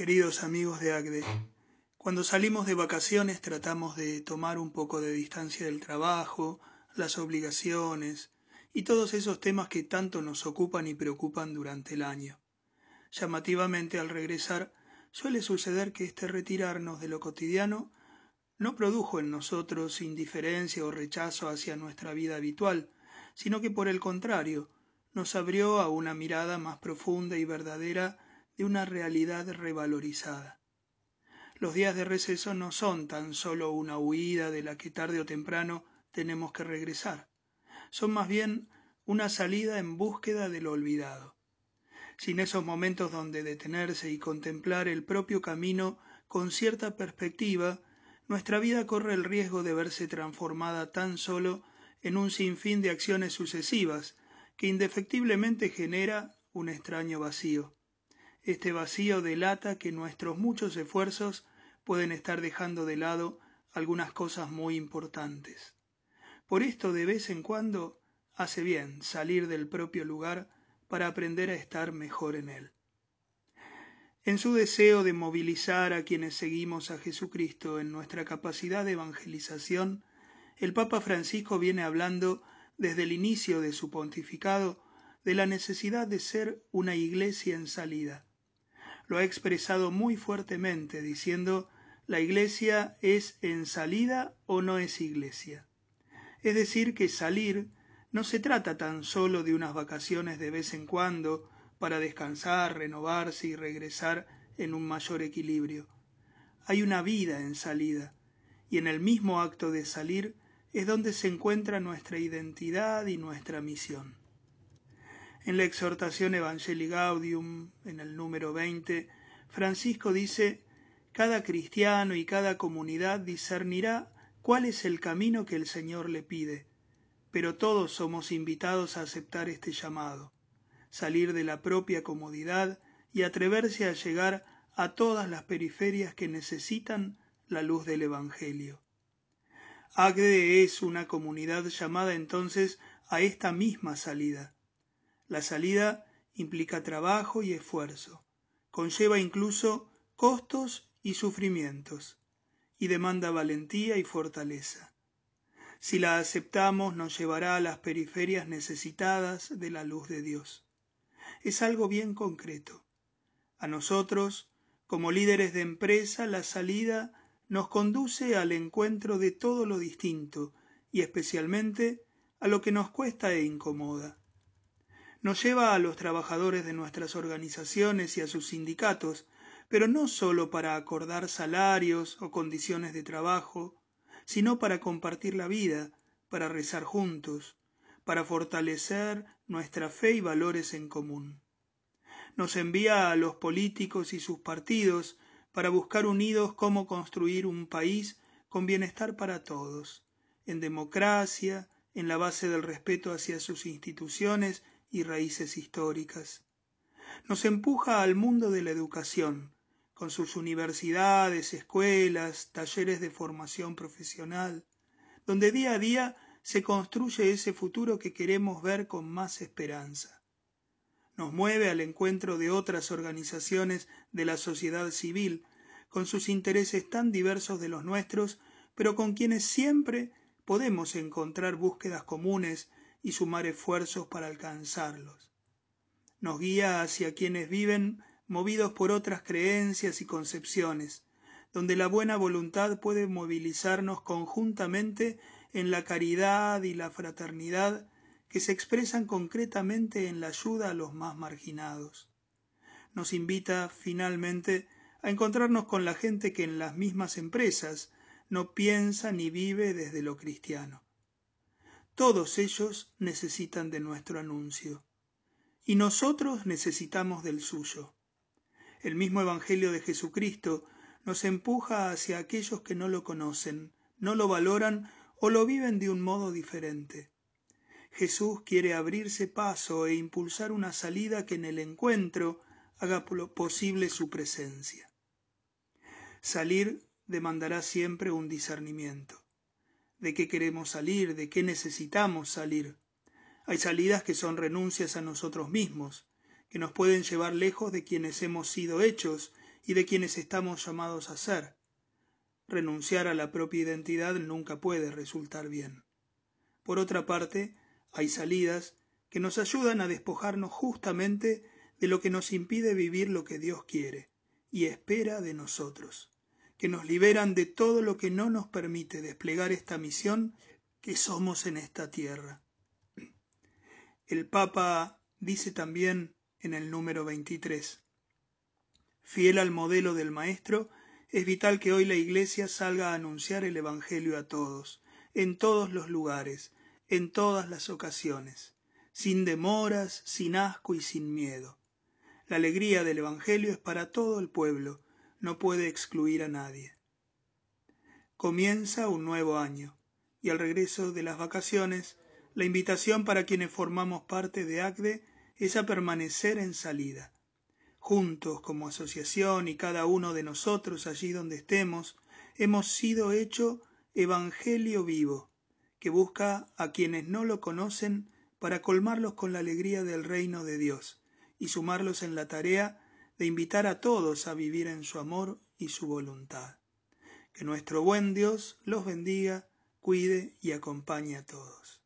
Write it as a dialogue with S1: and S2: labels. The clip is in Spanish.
S1: Queridos amigos de ACDE, cuando salimos de vacaciones tratamos de tomar un poco de distancia del trabajo, las obligaciones y todos esos temas que tanto nos ocupan y preocupan durante el año. Llamativamente al regresar suele suceder que este retirarnos de lo cotidiano no produjo en nosotros indiferencia o rechazo hacia nuestra vida habitual, sino que por el contrario nos abrió a una mirada más profunda y verdadera de una realidad revalorizada. Los días de receso no son tan solo una huida de la que tarde o temprano tenemos que regresar, son más bien una salida en búsqueda de lo olvidado. Sin esos momentos donde detenerse y contemplar el propio camino con cierta perspectiva, nuestra vida corre el riesgo de verse transformada tan solo en un sinfín de acciones sucesivas que indefectiblemente genera un extraño vacío. Este vacío delata que nuestros muchos esfuerzos pueden estar dejando de lado algunas cosas muy importantes. Por esto de vez en cuando hace bien salir del propio lugar para aprender a estar mejor en él. En su deseo de movilizar a quienes seguimos a Jesucristo en nuestra capacidad de evangelización, el Papa Francisco viene hablando desde el inicio de su pontificado de la necesidad de ser una iglesia en salida, lo ha expresado muy fuertemente, diciendo la iglesia es en salida o no es iglesia. Es decir, que salir no se trata tan solo de unas vacaciones de vez en cuando para descansar, renovarse y regresar en un mayor equilibrio. Hay una vida en salida, y en el mismo acto de salir es donde se encuentra nuestra identidad y nuestra misión. En la exhortación Evangelii Gaudium, en el número 20, Francisco dice, cada cristiano y cada comunidad discernirá cuál es el camino que el Señor le pide, pero todos somos invitados a aceptar este llamado, salir de la propia comodidad y atreverse a llegar a todas las periferias que necesitan la luz del Evangelio. Agde es una comunidad llamada entonces a esta misma salida, la salida implica trabajo y esfuerzo, conlleva incluso costos y sufrimientos, y demanda valentía y fortaleza. Si la aceptamos nos llevará a las periferias necesitadas de la luz de Dios. Es algo bien concreto. A nosotros, como líderes de empresa, la salida nos conduce al encuentro de todo lo distinto y especialmente a lo que nos cuesta e incomoda nos lleva a los trabajadores de nuestras organizaciones y a sus sindicatos, pero no sólo para acordar salarios o condiciones de trabajo, sino para compartir la vida, para rezar juntos, para fortalecer nuestra fe y valores en común. Nos envía a los políticos y sus partidos para buscar unidos cómo construir un país con bienestar para todos, en democracia, en la base del respeto hacia sus instituciones y raíces históricas. Nos empuja al mundo de la educación, con sus universidades, escuelas, talleres de formación profesional, donde día a día se construye ese futuro que queremos ver con más esperanza. Nos mueve al encuentro de otras organizaciones de la sociedad civil, con sus intereses tan diversos de los nuestros, pero con quienes siempre podemos encontrar búsquedas comunes y sumar esfuerzos para alcanzarlos. Nos guía hacia quienes viven movidos por otras creencias y concepciones, donde la buena voluntad puede movilizarnos conjuntamente en la caridad y la fraternidad que se expresan concretamente en la ayuda a los más marginados. Nos invita finalmente a encontrarnos con la gente que en las mismas empresas no piensa ni vive desde lo cristiano. Todos ellos necesitan de nuestro anuncio y nosotros necesitamos del suyo. El mismo Evangelio de Jesucristo nos empuja hacia aquellos que no lo conocen, no lo valoran o lo viven de un modo diferente. Jesús quiere abrirse paso e impulsar una salida que en el encuentro haga posible su presencia. Salir demandará siempre un discernimiento de qué queremos salir, de qué necesitamos salir. Hay salidas que son renuncias a nosotros mismos, que nos pueden llevar lejos de quienes hemos sido hechos y de quienes estamos llamados a ser. Renunciar a la propia identidad nunca puede resultar bien. Por otra parte, hay salidas que nos ayudan a despojarnos justamente de lo que nos impide vivir lo que Dios quiere y espera de nosotros, que nos liberan de todo lo que no nos permite desplegar esta misión que somos en esta tierra. El Papa dice también en el número 23, fiel al modelo del Maestro, es vital que hoy la Iglesia salga a anunciar el Evangelio a todos, en todos los lugares, en todas las ocasiones, sin demoras, sin asco y sin miedo. La alegría del Evangelio es para todo el pueblo, no puede excluir a nadie. Comienza un nuevo año, y al regreso de las vacaciones, la invitación para quienes formamos parte de ACDE es a permanecer en salida. Juntos, como asociación y cada uno de nosotros allí donde estemos, hemos sido hecho Evangelio vivo, que busca a quienes no lo conocen para colmarlos con la alegría del reino de Dios y sumarlos en la tarea de invitar a todos a vivir en su amor y su voluntad. Que nuestro buen Dios los bendiga, cuide y acompañe a todos.